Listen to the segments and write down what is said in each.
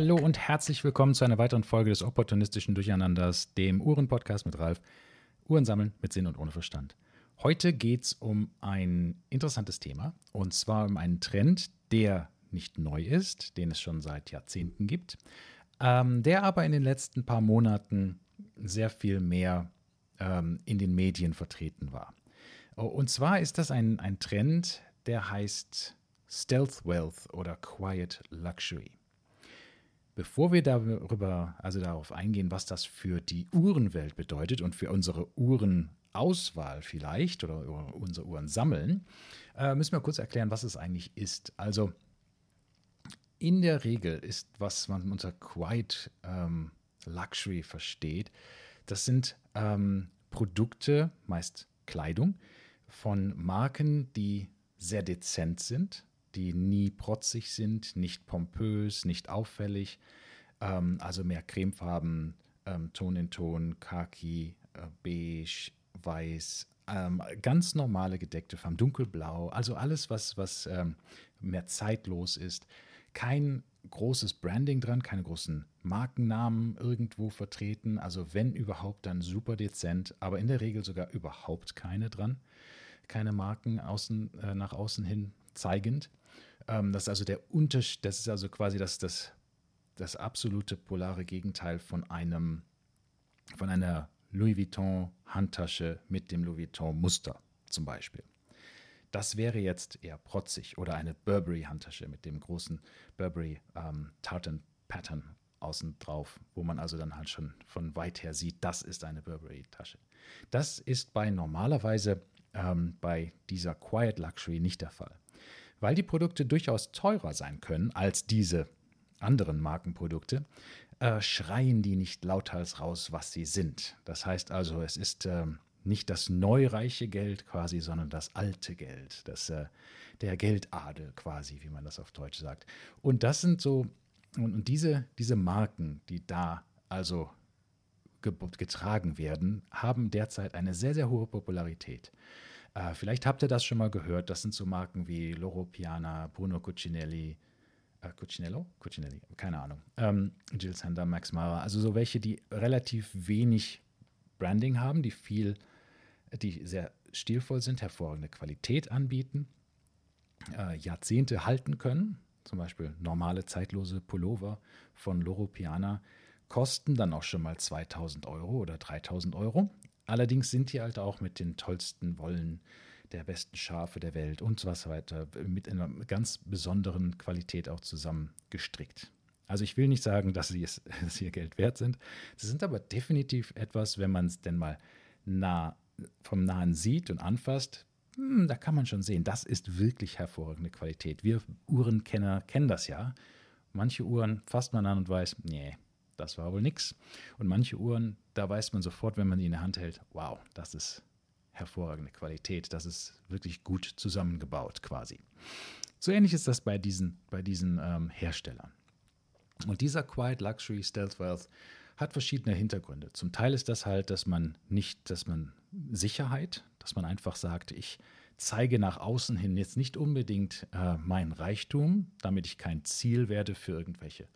Hallo und herzlich willkommen zu einer weiteren Folge des opportunistischen Durcheinanders, dem Uhren-Podcast mit Ralf. Uhren sammeln mit Sinn und ohne Verstand. Heute geht es um ein interessantes Thema und zwar um einen Trend, der nicht neu ist, den es schon seit Jahrzehnten gibt, ähm, der aber in den letzten paar Monaten sehr viel mehr ähm, in den Medien vertreten war. Und zwar ist das ein, ein Trend, der heißt Stealth Wealth oder Quiet Luxury. Bevor wir darüber, also darauf eingehen, was das für die Uhrenwelt bedeutet und für unsere Uhrenauswahl vielleicht oder unsere Uhren sammeln, äh, müssen wir kurz erklären, was es eigentlich ist. Also in der Regel ist, was man unter Quiet ähm, Luxury versteht, das sind ähm, Produkte, meist Kleidung, von Marken, die sehr dezent sind, die nie protzig sind, nicht pompös, nicht auffällig, ähm, also mehr Cremefarben, ähm, Ton in Ton, Khaki, äh, Beige, Weiß, ähm, ganz normale gedeckte Farben, dunkelblau, also alles, was, was ähm, mehr zeitlos ist. Kein großes Branding dran, keine großen Markennamen irgendwo vertreten, also wenn überhaupt, dann super dezent, aber in der Regel sogar überhaupt keine dran keine Marken außen, äh, nach außen hin zeigend. Ähm, das ist also der Unterschied, das ist also quasi das, das, das absolute polare Gegenteil von einem, von einer Louis Vuitton Handtasche mit dem Louis Vuitton Muster zum Beispiel. Das wäre jetzt eher protzig oder eine Burberry Handtasche mit dem großen Burberry ähm, außen drauf, wo man also dann halt schon von weit her sieht, das ist eine Burberry Tasche. Das ist bei normalerweise ähm, bei dieser Quiet Luxury nicht der Fall. Weil die Produkte durchaus teurer sein können als diese anderen Markenprodukte, äh, schreien die nicht lauthals raus, was sie sind. Das heißt also, es ist äh, nicht das neureiche Geld quasi, sondern das alte Geld, das, äh, der Geldadel quasi, wie man das auf Deutsch sagt. Und das sind so, und, und diese, diese Marken, die da also getragen werden, haben derzeit eine sehr, sehr hohe Popularität. Äh, vielleicht habt ihr das schon mal gehört. Das sind so Marken wie Loro Piana, Bruno Cucinelli, äh, Cucinello? Cucinelli, keine Ahnung. Ähm, Jill Sander, Max Mara. Also so welche, die relativ wenig Branding haben, die viel, die sehr stilvoll sind, hervorragende Qualität anbieten, äh, Jahrzehnte halten können. Zum Beispiel normale zeitlose Pullover von Loro Piana kosten dann auch schon mal 2000 Euro oder 3000 Euro. Allerdings sind die halt auch mit den tollsten Wollen der besten Schafe der Welt und so weiter mit einer ganz besonderen Qualität auch zusammengestrickt. Also ich will nicht sagen, dass sie, es, dass sie ihr Geld wert sind. Sie sind aber definitiv etwas, wenn man es denn mal nah, vom Nahen sieht und anfasst, hm, da kann man schon sehen, das ist wirklich hervorragende Qualität. Wir Uhrenkenner kennen das ja. Manche Uhren fasst man an und weiß, nee, das war wohl nix. Und manche Uhren, da weiß man sofort, wenn man die in der Hand hält, wow, das ist hervorragende Qualität, das ist wirklich gut zusammengebaut quasi. So ähnlich ist das bei diesen, bei diesen ähm, Herstellern. Und dieser Quiet Luxury Stealth Wealth hat verschiedene Hintergründe. Zum Teil ist das halt, dass man nicht, dass man Sicherheit, dass man einfach sagt, ich zeige nach außen hin jetzt nicht unbedingt äh, meinen Reichtum, damit ich kein Ziel werde für irgendwelche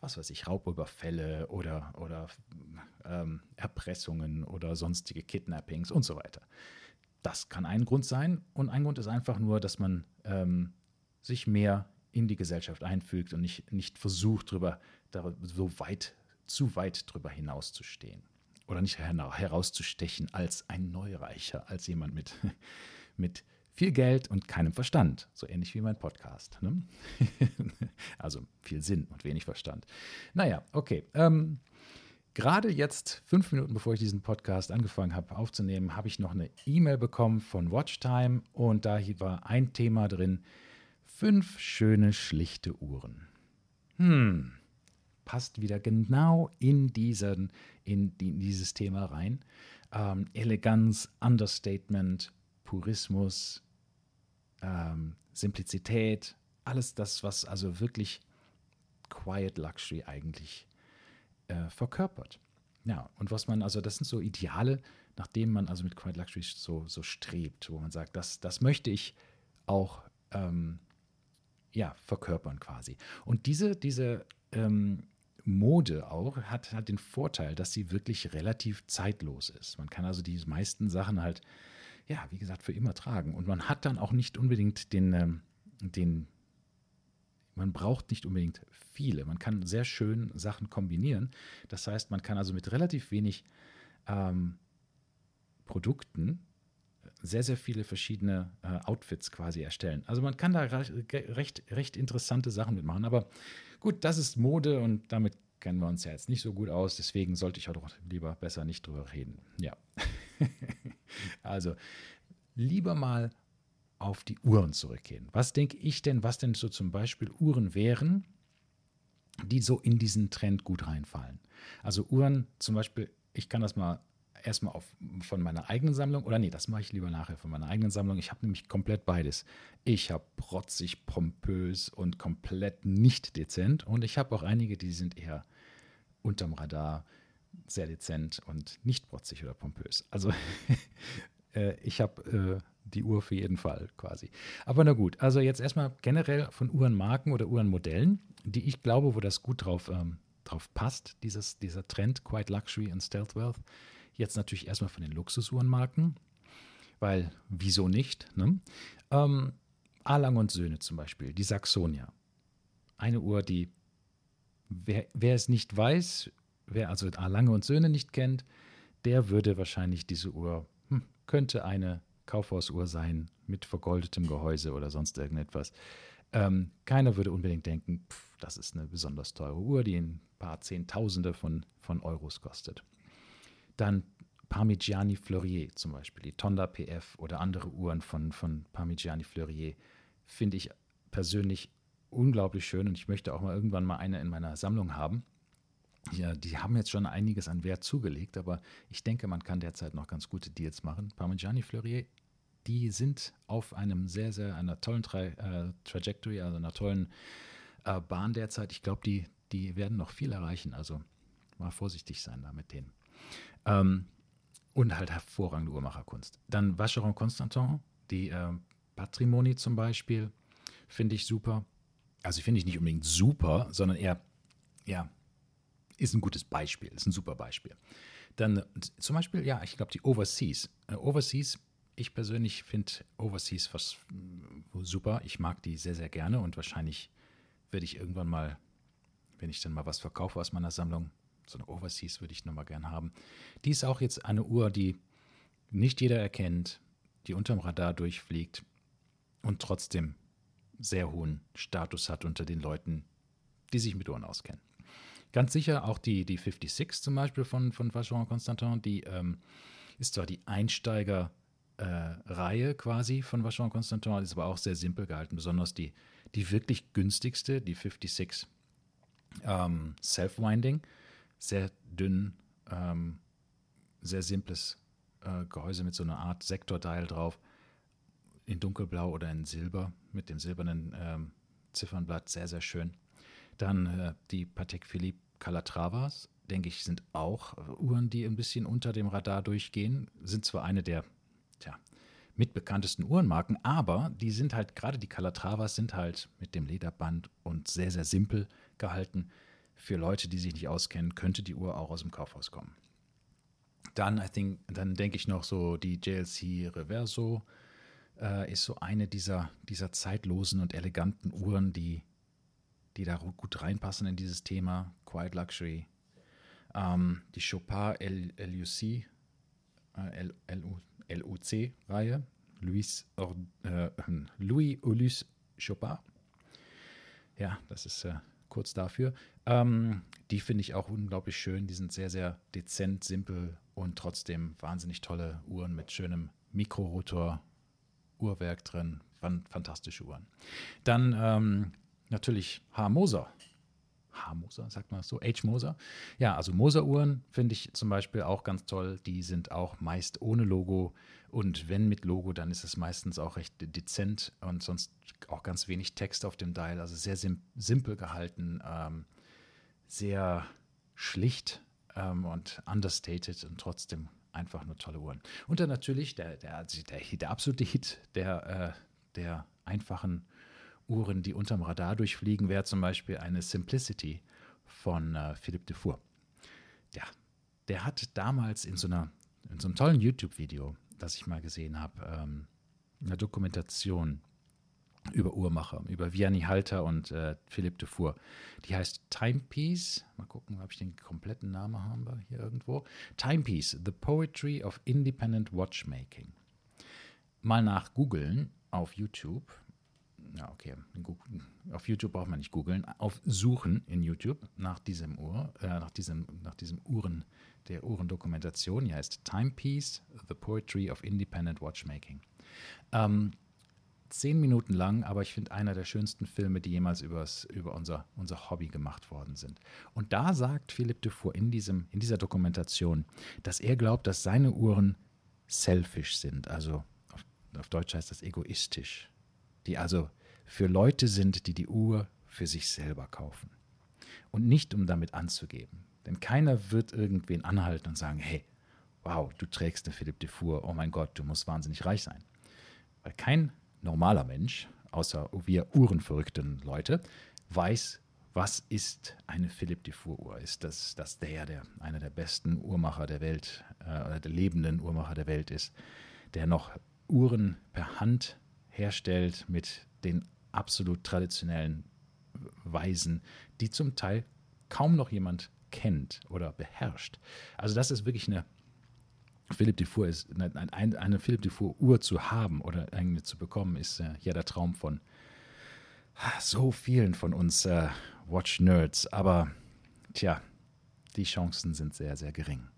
was weiß ich, Raubüberfälle oder, oder ähm, Erpressungen oder sonstige Kidnappings und so weiter. Das kann ein Grund sein. Und ein Grund ist einfach nur, dass man ähm, sich mehr in die Gesellschaft einfügt und nicht, nicht versucht, drüber, so weit, zu weit drüber hinauszustehen. Oder nicht herauszustechen als ein Neureicher, als jemand mit, mit viel Geld und keinem Verstand. So ähnlich wie mein Podcast. Ne? also viel Sinn und wenig Verstand. Naja, okay. Ähm, Gerade jetzt, fünf Minuten bevor ich diesen Podcast angefangen habe aufzunehmen, habe ich noch eine E-Mail bekommen von Watchtime und da war ein Thema drin: fünf schöne, schlichte Uhren. Hm, passt wieder genau in, diesen, in, die, in dieses Thema rein. Ähm, Eleganz, Understatement, Purismus, ähm, Simplizität, alles das, was also wirklich Quiet Luxury eigentlich äh, verkörpert. Ja, und was man, also das sind so Ideale, nach denen man also mit Quiet Luxury so, so strebt, wo man sagt, das, das möchte ich auch ähm, ja, verkörpern quasi. Und diese, diese ähm, Mode auch hat, hat den Vorteil, dass sie wirklich relativ zeitlos ist. Man kann also die meisten Sachen halt, ja, wie gesagt, für immer tragen. Und man hat dann auch nicht unbedingt den, ähm, den man braucht nicht unbedingt viele. Man kann sehr schön Sachen kombinieren. Das heißt, man kann also mit relativ wenig ähm, Produkten sehr, sehr viele verschiedene äh, Outfits quasi erstellen. Also man kann da recht, recht interessante Sachen mitmachen. Aber gut, das ist Mode und damit kennen wir uns ja jetzt nicht so gut aus. Deswegen sollte ich auch lieber besser nicht drüber reden. Ja. also lieber mal auf die Uhren zurückgehen. Was denke ich denn, was denn so zum Beispiel Uhren wären, die so in diesen Trend gut reinfallen? Also Uhren zum Beispiel, ich kann das mal erstmal auf, von meiner eigenen Sammlung, oder nee, das mache ich lieber nachher von meiner eigenen Sammlung. Ich habe nämlich komplett beides. Ich habe protzig, pompös und komplett nicht dezent. Und ich habe auch einige, die sind eher unterm Radar, sehr dezent und nicht protzig oder pompös. Also äh, ich habe äh, die Uhr für jeden Fall quasi. Aber na gut, also jetzt erstmal generell von Uhrenmarken oder Uhrenmodellen, die ich glaube, wo das gut drauf, ähm, drauf passt, dieses, dieser Trend, Quiet Luxury und Stealth Wealth. Jetzt natürlich erstmal von den Luxusuhrenmarken, weil wieso nicht? Ne? Ähm, Alang und Söhne zum Beispiel, die Saxonia. Eine Uhr, die, wer, wer es nicht weiß, wer also Alange und Söhne nicht kennt, der würde wahrscheinlich diese Uhr, hm, könnte eine Kaufhausuhr sein mit vergoldetem Gehäuse oder sonst irgendetwas. Ähm, keiner würde unbedingt denken, pff, das ist eine besonders teure Uhr, die ein paar Zehntausende von, von Euros kostet. Dann Parmigiani Fleurier zum Beispiel, die Tonda PF oder andere Uhren von, von Parmigiani Fleurier, finde ich persönlich unglaublich schön und ich möchte auch mal irgendwann mal eine in meiner Sammlung haben. Ja, die haben jetzt schon einiges an Wert zugelegt, aber ich denke, man kann derzeit noch ganz gute Deals machen. Parmigiani Fleurier, die sind auf einem sehr, sehr, einer tollen Tra äh, Trajectory, also einer tollen äh, Bahn derzeit. Ich glaube, die, die werden noch viel erreichen, also mal vorsichtig sein da mit denen. Ähm, und halt hervorragende Uhrmacherkunst. Dann Vacheron Constantin, die äh, Patrimony zum Beispiel, finde ich super. Also finde ich nicht unbedingt super, sondern eher, ja, ist ein gutes Beispiel, ist ein super Beispiel. Dann zum Beispiel, ja, ich glaube, die Overseas. Äh, Overseas, ich persönlich finde Overseas was äh, super. Ich mag die sehr, sehr gerne und wahrscheinlich werde ich irgendwann mal, wenn ich dann mal was verkaufe aus meiner Sammlung, so eine Overseas würde ich nochmal gern haben. Die ist auch jetzt eine Uhr, die nicht jeder erkennt, die unterm Radar durchfliegt und trotzdem sehr hohen Status hat unter den Leuten, die sich mit Uhren auskennen. Ganz sicher auch die, die 56 zum Beispiel von, von Vacheron Constantin, die ähm, ist zwar die Einsteiger-Reihe äh, quasi von Vacheron Constantin, ist aber auch sehr simpel gehalten, besonders die, die wirklich günstigste, die 56 ähm, Self-Winding. Sehr dünn, ähm, sehr simples äh, Gehäuse mit so einer Art Sektordial drauf, in dunkelblau oder in Silber mit dem silbernen ähm, Ziffernblatt, sehr, sehr schön. Dann äh, die Patek Philippe Calatravas, denke ich, sind auch äh, Uhren, die ein bisschen unter dem Radar durchgehen, sind zwar eine der tja, mitbekanntesten Uhrenmarken, aber die sind halt, gerade die Calatravas sind halt mit dem Lederband und sehr, sehr simpel gehalten für Leute, die sich nicht auskennen, könnte die Uhr auch aus dem Kaufhaus kommen. Dann, I think, dann denke ich noch so, die JLC Reverso äh, ist so eine dieser, dieser zeitlosen und eleganten Uhren, die, die da gut reinpassen in dieses Thema, Quiet Luxury. Ähm, die Chopin LUC, äh, LUC-Reihe, Louis, äh, Louis Ulysse Chopin. Ja, das ist äh, kurz dafür. Ähm, die finde ich auch unglaublich schön. Die sind sehr, sehr dezent, simpel und trotzdem wahnsinnig tolle Uhren mit schönem Mikrorotor, Uhrwerk drin. Fantastische Uhren. Dann ähm, natürlich H. Moser. H. Moser, sagt man so? H. Moser. Ja, also Moser-Uhren finde ich zum Beispiel auch ganz toll. Die sind auch meist ohne Logo. Und wenn mit Logo, dann ist es meistens auch recht dezent und sonst auch ganz wenig Text auf dem Dial. Also sehr sim simpel gehalten. Ähm, sehr schlicht ähm, und understated und trotzdem einfach nur tolle Uhren. Und dann natürlich der, der, der, der absolute Hit der, äh, der einfachen Uhren, die unterm Radar durchfliegen, wäre zum Beispiel eine Simplicity von äh, Philippe Dufour. Ja, der hat damals in so, einer, in so einem tollen YouTube-Video, das ich mal gesehen habe, ähm, eine Dokumentation über Uhrmacher, über Vianney Halter und äh, Philippe Dufour. Die heißt Timepiece. Mal gucken, ob ich den kompletten Namen habe hier irgendwo. Timepiece, The Poetry of Independent Watchmaking. Mal nach googeln auf YouTube. Ja, okay. Auf YouTube braucht man nicht googeln. Auf Suchen in YouTube nach diesem Uhr, äh, nach diesem, nach diesem Uhren, der Uhrendokumentation. Die heißt Timepiece, The Poetry of Independent Watchmaking. Ähm, zehn Minuten lang, aber ich finde einer der schönsten Filme, die jemals übers, über unser, unser Hobby gemacht worden sind. Und da sagt Philippe Dufour in, diesem, in dieser Dokumentation, dass er glaubt, dass seine Uhren selfish sind, also auf, auf Deutsch heißt das egoistisch, die also für Leute sind, die die Uhr für sich selber kaufen. Und nicht, um damit anzugeben. Denn keiner wird irgendwen anhalten und sagen, hey, wow, du trägst eine Philippe Dufour, oh mein Gott, du musst wahnsinnig reich sein. Weil kein normaler Mensch, außer wir uhrenverrückten Leute, weiß, was ist eine Philippe Dufour Uhr? Ist das, das der, der einer der besten Uhrmacher der Welt äh, oder der lebenden Uhrmacher der Welt ist, der noch Uhren per Hand herstellt mit den absolut traditionellen Weisen, die zum Teil kaum noch jemand kennt oder beherrscht. Also das ist wirklich eine Philipp Dufour ist, eine, eine Philipp Dufour Uhr zu haben oder eine zu bekommen, ist äh, ja der Traum von so vielen von uns äh, Watch-Nerds. Aber tja, die Chancen sind sehr, sehr gering.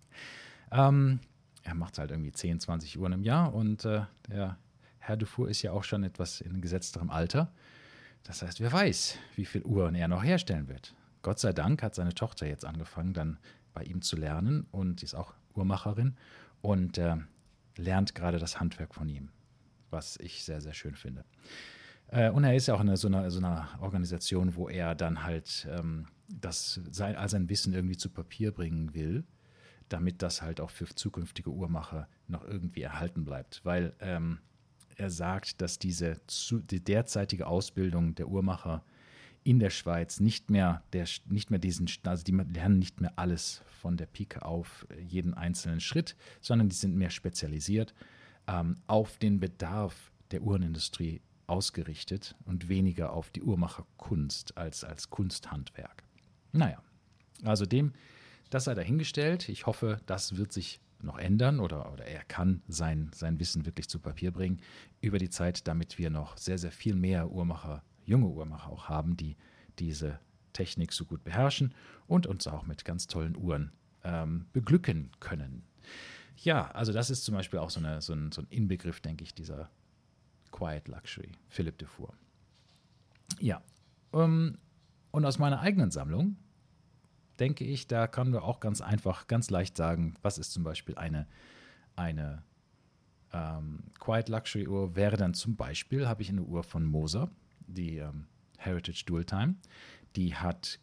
Ähm, er macht halt irgendwie 10, 20 Uhren im Jahr und äh, der Herr Dufour ist ja auch schon etwas in gesetzterem Alter. Das heißt, wer weiß, wie viele Uhren er noch herstellen wird. Gott sei Dank hat seine Tochter jetzt angefangen, dann bei ihm zu lernen und sie ist auch Uhrmacherin und äh, lernt gerade das Handwerk von ihm, was ich sehr, sehr schön finde. Äh, und er ist ja auch in so einer, so einer Organisation, wo er dann halt ähm, das, sein, all sein Wissen irgendwie zu Papier bringen will, damit das halt auch für zukünftige Uhrmacher noch irgendwie erhalten bleibt. Weil ähm, er sagt, dass diese die derzeitige Ausbildung der Uhrmacher in der Schweiz nicht mehr, der, nicht mehr diesen, also die lernen nicht mehr alles von der Pike auf, äh, jeden einzelnen Schritt, sondern die sind mehr spezialisiert ähm, auf den Bedarf der Uhrenindustrie ausgerichtet und weniger auf die Uhrmacherkunst als als Kunsthandwerk. Naja, also dem, das sei dahingestellt. Ich hoffe, das wird sich noch ändern oder, oder er kann sein, sein Wissen wirklich zu Papier bringen über die Zeit, damit wir noch sehr, sehr viel mehr Uhrmacher junge Uhrmacher auch haben, die diese Technik so gut beherrschen und uns auch mit ganz tollen Uhren ähm, beglücken können. Ja, also das ist zum Beispiel auch so, eine, so, ein, so ein Inbegriff, denke ich, dieser Quiet Luxury, Philippe Dufour. Ja, um, ähm, und aus meiner eigenen Sammlung denke ich, da können wir auch ganz einfach, ganz leicht sagen, was ist zum Beispiel eine, eine ähm, Quiet Luxury Uhr, wäre dann zum Beispiel, habe ich eine Uhr von Moser, die ähm, Heritage Dual Time. Die hat,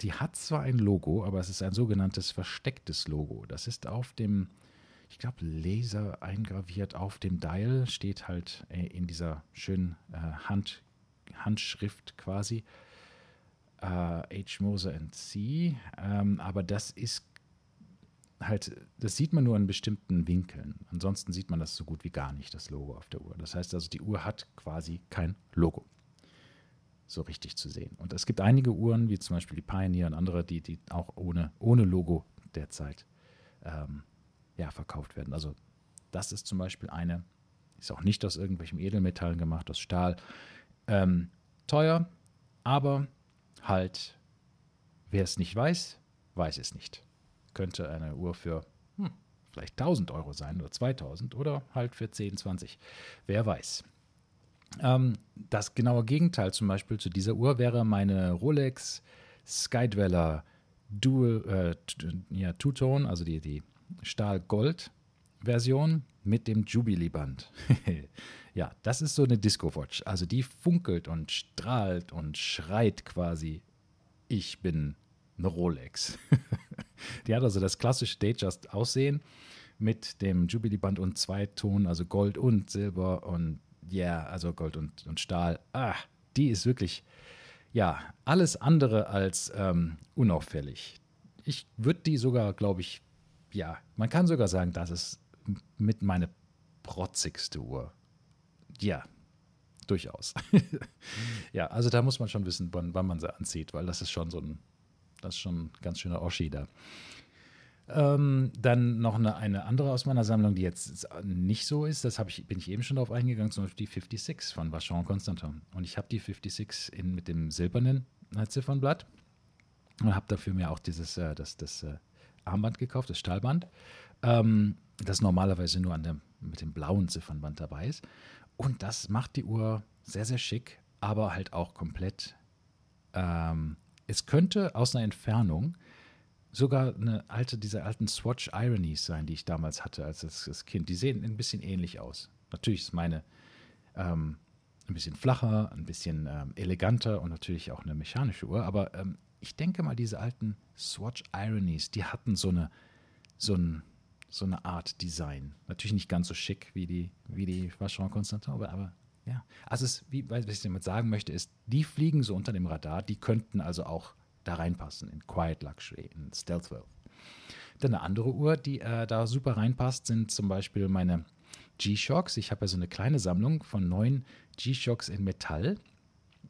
die hat zwar ein Logo, aber es ist ein sogenanntes verstecktes Logo. Das ist auf dem, ich glaube, Laser eingraviert auf dem Dial, steht halt äh, in dieser schönen äh, Hand, Handschrift quasi. Äh, H. Moser and C. Ähm, aber das ist halt, das sieht man nur in bestimmten Winkeln. Ansonsten sieht man das so gut wie gar nicht, das Logo auf der Uhr. Das heißt also, die Uhr hat quasi kein Logo so richtig zu sehen. Und es gibt einige Uhren, wie zum Beispiel die Pioneer und andere, die, die auch ohne, ohne Logo derzeit ähm, ja, verkauft werden. Also das ist zum Beispiel eine, ist auch nicht aus irgendwelchen Edelmetallen gemacht, aus Stahl. Ähm, teuer, aber halt, wer es nicht weiß, weiß es nicht. Könnte eine Uhr für hm, vielleicht 1000 Euro sein oder 2000 oder halt für 10, 20. Wer weiß. Ähm, das genaue Gegenteil zum Beispiel zu dieser Uhr wäre meine Rolex Skydweller Dual, äh, ja, Two-Tone, also die, die Stahl-Gold-Version mit dem Jubilee-Band. ja, das ist so eine Disco-Watch. Also die funkelt und strahlt und schreit quasi, ich bin eine Rolex. die hat also das klassische Datejust-Aussehen mit dem Jubilee-Band und zwei Ton, also Gold und Silber und ja, yeah, also Gold und, und Stahl, ah, die ist wirklich ja, alles andere als ähm, unauffällig. Ich würde die sogar, glaube ich, ja, man kann sogar sagen, das ist mit meine protzigste Uhr. Ja, durchaus. ja, also da muss man schon wissen, wann, wann, man sie anzieht, weil das ist schon so ein, das ist schon ein ganz schöner Oschi da. Ähm, dann noch eine, eine andere aus meiner Sammlung, die jetzt nicht so ist, das ich, bin ich eben schon darauf eingegangen, zum Beispiel die 56 von Vachon Constantin. Und ich habe die 56 in, mit dem silbernen Ziffernblatt und habe dafür mir auch dieses, äh, das, das äh, Armband gekauft, das Stahlband, ähm, das normalerweise nur an der, mit dem blauen Ziffernband dabei ist. Und das macht die Uhr sehr, sehr schick, aber halt auch komplett. Ähm, es könnte aus einer Entfernung sogar eine alte, diese alten Swatch Ironies sein, die ich damals hatte als das, Kind. Die sehen ein bisschen ähnlich aus. Natürlich ist meine ähm, ein bisschen flacher, ein bisschen ähm, eleganter und natürlich auch eine mechanische Uhr. Aber ähm, ich denke mal, diese alten Swatch Ironies, die hatten so eine, so ein, so eine Art Design. Natürlich nicht ganz so schick wie die, wie die Vacheron Constantin, aber, aber ja. Also, es, wie, was ich damit sagen möchte, ist, die fliegen so unter dem Radar, die könnten also auch da reinpassen, in Quiet Luxury, in Stealth Wealth. Dann eine andere Uhr, die äh, da super reinpasst, sind zum Beispiel meine G-Shocks. Ich habe ja so eine kleine Sammlung von neun G-Shocks in Metall.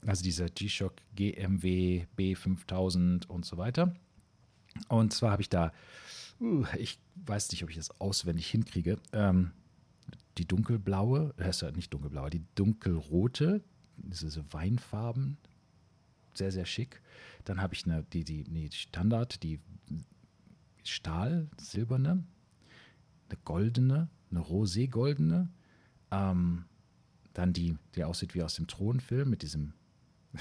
Also dieser G-Shock GMW B5000 und so weiter. Und zwar habe ich da, ich weiß nicht, ob ich das auswendig hinkriege, ähm, die dunkelblaue, äh, ist ja nicht dunkelblaue, die dunkelrote, diese Weinfarben, sehr, sehr schick. Dann habe ich eine, die, die, die Standard, die Stahl, silberne, eine goldene, eine rosé-goldene, ähm, dann die, die aussieht wie aus dem Thronfilm mit diesem,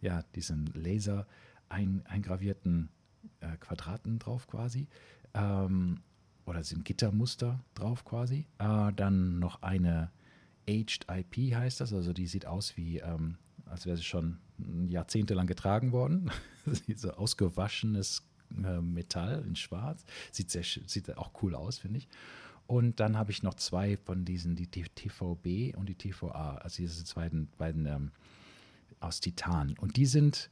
ja, diesem Laser ein, eingravierten äh, Quadraten drauf quasi. Ähm, oder sind Gittermuster drauf quasi. Äh, dann noch eine Aged IP heißt das, also die sieht aus wie, ähm, als wäre sie schon jahrzehntelang getragen worden. so ausgewaschenes äh, Metall in Schwarz. Sieht, sehr, sieht auch cool aus, finde ich. Und dann habe ich noch zwei von diesen, die TVB und die TVA, also diese beiden, beiden ähm, aus Titan. Und die sind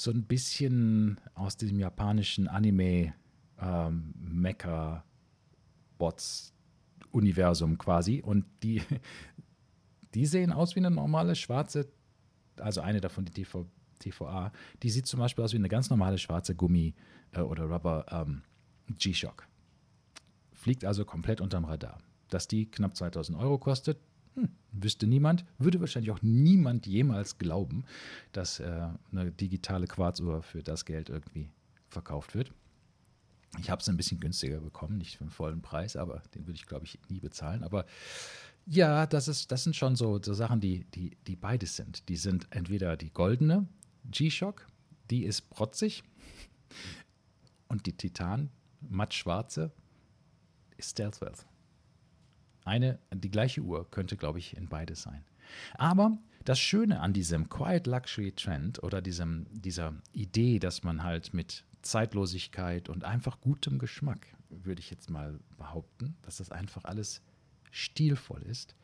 so ein bisschen aus diesem japanischen Anime ähm, Mecha Bots Universum quasi. Und die, die sehen aus wie eine normale schwarze also eine davon, die TV, TVA, die sieht zum Beispiel aus wie eine ganz normale schwarze Gummi- äh, oder Rubber ähm, G-Shock. Fliegt also komplett unterm Radar. Dass die knapp 2000 Euro kostet, hm, wüsste niemand, würde wahrscheinlich auch niemand jemals glauben, dass äh, eine digitale Quarzuhr für das Geld irgendwie verkauft wird. Ich habe es ein bisschen günstiger bekommen, nicht für den vollen Preis, aber den würde ich, glaube ich, nie bezahlen. Aber ja, das, ist, das sind schon so, so Sachen, die, die, die beides sind. Die sind entweder die goldene G-Shock, die ist protzig, und die Titan, matt schwarze, ist Stealth Wealth. Eine, die gleiche Uhr könnte, glaube ich, in beides sein. Aber das Schöne an diesem Quiet Luxury Trend oder diesem, dieser Idee, dass man halt mit Zeitlosigkeit und einfach gutem Geschmack, würde ich jetzt mal behaupten, dass das einfach alles stilvoll ist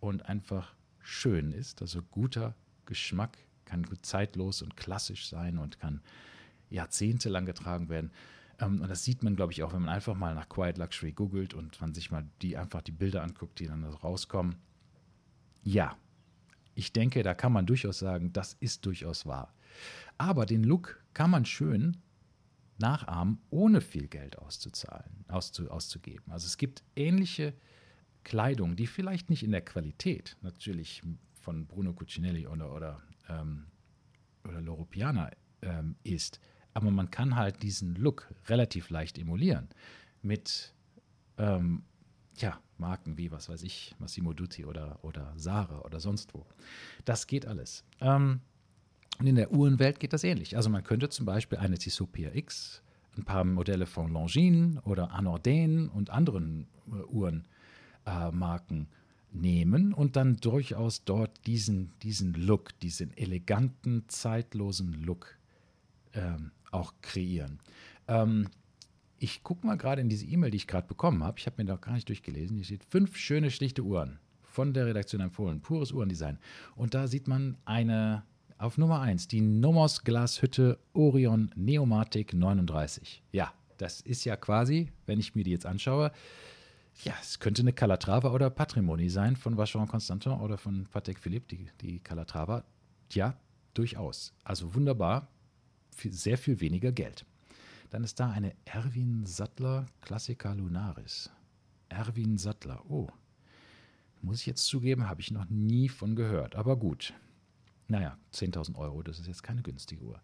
und einfach schön ist. Also guter Geschmack kann gut zeitlos und klassisch sein und kann jahrzehntelang getragen werden. Ähm, und das sieht man, glaube ich, auch, wenn man einfach mal nach Quiet Luxury googelt und man sich mal die einfach die Bilder anguckt, die dann rauskommen. Ja, ich denke, da kann man durchaus sagen, das ist durchaus wahr. Aber den Look kann man schön nachahmen, ohne viel Geld auszuzahlen, auszu, auszugeben. Also es gibt ähnliche Kleidung, die vielleicht nicht in der Qualität natürlich von Bruno Cucinelli oder, oder, ähm, oder Loro Piana ähm, ist, aber man kann halt diesen Look relativ leicht emulieren mit ähm, ja, Marken wie, was weiß ich, Massimo Dutti oder, oder Sara oder sonst wo. Das geht alles. Ähm, und in der Uhrenwelt geht das ähnlich. Also man könnte zum Beispiel eine Tissot PRX, ein paar Modelle von Longines oder Anordain und anderen äh, Uhren äh, nehmen und dann durchaus dort diesen, diesen Look, diesen eleganten, zeitlosen Look ähm, auch kreieren. Ähm, ich gucke mal gerade in diese E-Mail, die ich gerade bekommen habe. Ich habe mir da gar nicht durchgelesen. Hier steht fünf schöne, schlichte Uhren von der Redaktion empfohlen. Pures Uhrendesign. Und da sieht man eine, auf Nummer 1 die Nomos Glashütte Orion Neomatic 39. Ja, das ist ja quasi, wenn ich mir die jetzt anschaue, ja, es könnte eine Calatrava oder Patrimony sein von Vacheron Constantin oder von Patek Philippe, die, die Calatrava. Ja, durchaus. Also wunderbar, sehr viel weniger Geld. Dann ist da eine Erwin Sattler Classica Lunaris. Erwin Sattler, oh. Muss ich jetzt zugeben, habe ich noch nie von gehört. Aber gut. Naja, 10.000 Euro, das ist jetzt keine günstige Uhr.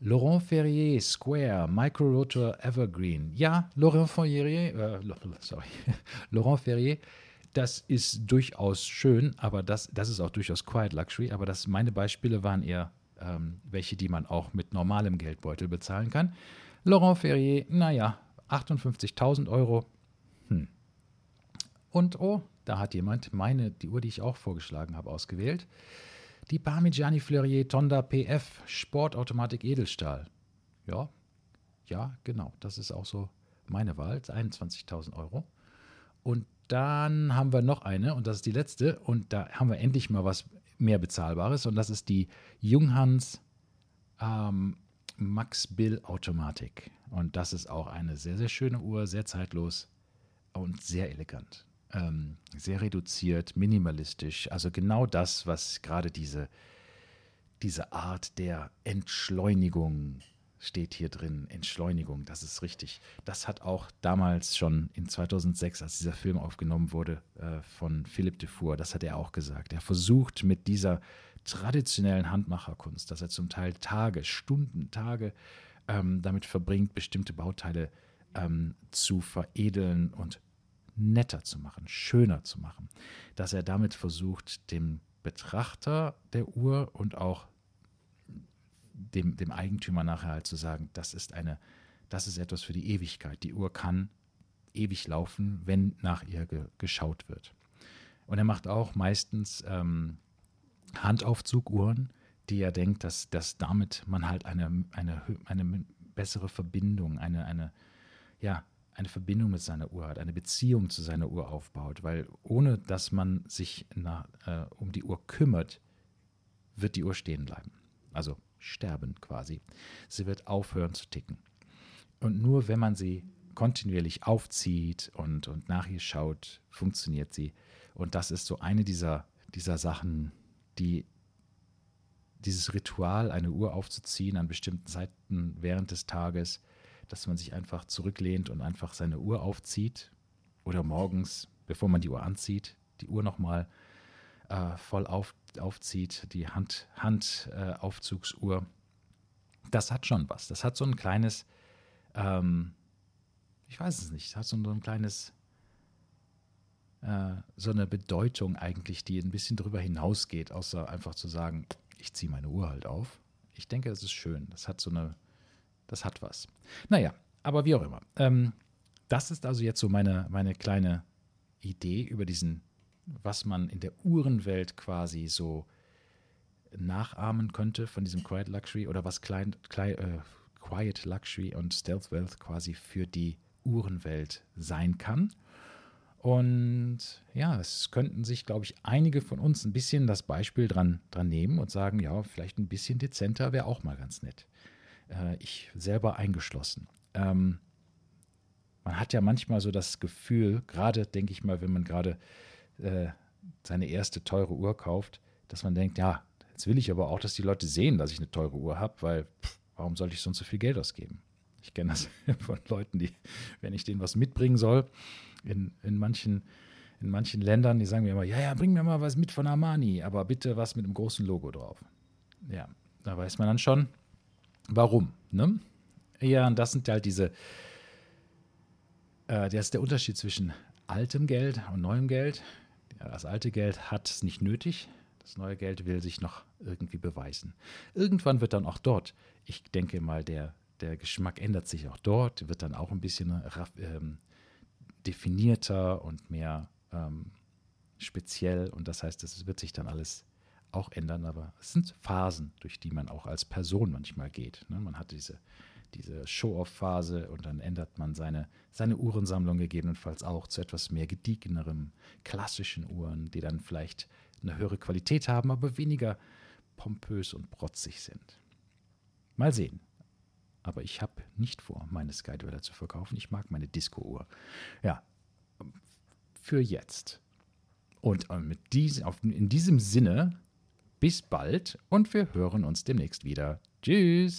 Laurent Ferrier Square Micro Rotor Evergreen. Ja, Laurent Ferrier, äh, sorry, Laurent Ferrier, das ist durchaus schön, aber das, das ist auch durchaus Quiet Luxury. Aber das, meine Beispiele waren eher ähm, welche, die man auch mit normalem Geldbeutel bezahlen kann. Laurent Ferrier, naja, 58.000 Euro. Hm. Und oh, da hat jemand meine, die Uhr, die ich auch vorgeschlagen habe, ausgewählt. Die Parmigiani Fleurier Tonda PF Sportautomatik Edelstahl. Ja, ja, genau. Das ist auch so meine Wahl. 21.000 Euro. Und dann haben wir noch eine, und das ist die letzte. Und da haben wir endlich mal was mehr Bezahlbares. Und das ist die Junghans ähm, Max Bill Automatik. Und das ist auch eine sehr, sehr schöne Uhr, sehr zeitlos und sehr elegant ähm, sehr reduziert, minimalistisch. Also genau das, was gerade diese, diese Art der Entschleunigung steht hier drin. Entschleunigung, das ist richtig. Das hat auch damals schon in 2006, als dieser Film aufgenommen wurde äh, von Philippe Dufour, das hat er auch gesagt. Er versucht mit dieser traditionellen Handmacherkunst, dass er zum Teil Tage, Stunden, Tage ähm, damit verbringt, bestimmte Bauteile ähm, zu veredeln und netter zu machen, schöner zu machen, dass er damit versucht, dem Betrachter der Uhr und auch dem, dem Eigentümer nachher halt zu sagen, das ist eine, das ist etwas für die Ewigkeit. Die Uhr kann ewig laufen, wenn nach ihr ge geschaut wird. Und er macht auch meistens ähm, Handaufzuguhren, die er denkt, dass, dass damit man halt eine, eine, eine bessere Verbindung, eine, eine, ja, eine Verbindung mit seiner Uhr hat, eine Beziehung zu seiner Uhr aufbaut, weil ohne dass man sich nach, äh, um die Uhr kümmert, wird die Uhr stehen bleiben. Also sterben quasi. Sie wird aufhören zu ticken. Und nur wenn man sie kontinuierlich aufzieht und, und nach ihr schaut, funktioniert sie. Und das ist so eine dieser, dieser Sachen, die dieses Ritual, eine Uhr aufzuziehen an bestimmten Zeiten während des Tages, dass man sich einfach zurücklehnt und einfach seine Uhr aufzieht oder morgens, bevor man die Uhr anzieht, die Uhr nochmal äh, voll auf, aufzieht, die Hand, Handaufzugsuhr. Äh, das hat schon was. Das hat so ein kleines, ähm, ich weiß es nicht, hat so ein, kleines, äh, so eine Bedeutung eigentlich, die ein bisschen darüber hinausgeht, außer einfach zu sagen, ich ziehe meine Uhr halt auf. Ich denke, es ist schön. Das hat so eine, das hat was. Naja, aber wie auch immer. Ähm, das ist also jetzt so meine, meine kleine Idee über diesen, was man in der Uhrenwelt quasi so nachahmen könnte von diesem Quiet Luxury oder was klein, klein, äh, Quiet Luxury und Stealth Wealth quasi für die Uhrenwelt sein kann. Und ja, es könnten sich, glaube ich, einige von uns ein bisschen das Beispiel dran, dran nehmen und sagen, ja, vielleicht ein bisschen dezenter wäre auch mal ganz nett äh, ich selber eingeschlossen. Ähm, man hat ja manchmal so das Gefühl, gerade denke ich mal, wenn man gerade äh, seine erste teure Uhr kauft, dass man denkt, ja, jetzt will ich aber auch, dass die Leute sehen, dass ich eine teure Uhr habe, weil pff, warum sollte ich sonst so viel Geld ausgeben? Ich kenne das von Leuten, die, wenn ich denen was mitbringen soll, in, in, manchen, in manchen Ländern, die sagen mir immer, ja, ja, bring mir mal was mit von Armani, aber bitte was mit einem großen Logo drauf. Ja, da weiß man dann schon, Warum? Ne? Ja, und das sind halt diese, äh, das ist der Unterschied zwischen altem Geld und neuem Geld. Das alte Geld hat es nicht nötig, das neue Geld will sich noch irgendwie beweisen. Irgendwann wird dann auch dort, ich denke mal, der, der Geschmack ändert sich auch dort, wird dann auch ein bisschen ähm, definierter und mehr ähm, speziell und das heißt, es wird sich dann alles auch ändern, aber es sind Phasen, durch die man auch als Person manchmal geht. Ne? Man hat diese, diese Show-off-Phase und dann ändert man seine, seine Uhrensammlung gegebenenfalls auch zu etwas mehr gediegenerem, klassischen Uhren, die dann vielleicht eine höhere Qualität haben, aber weniger pompös und protzig sind. Mal sehen. Aber ich habe nicht vor, meine Sky Dweller zu verkaufen. Ich mag meine Disco-Uhr. Ja, für jetzt. Und äh, mit dies, auf, in diesem Sinne, bis bald und wir hören uns demnächst wieder. Tschüss.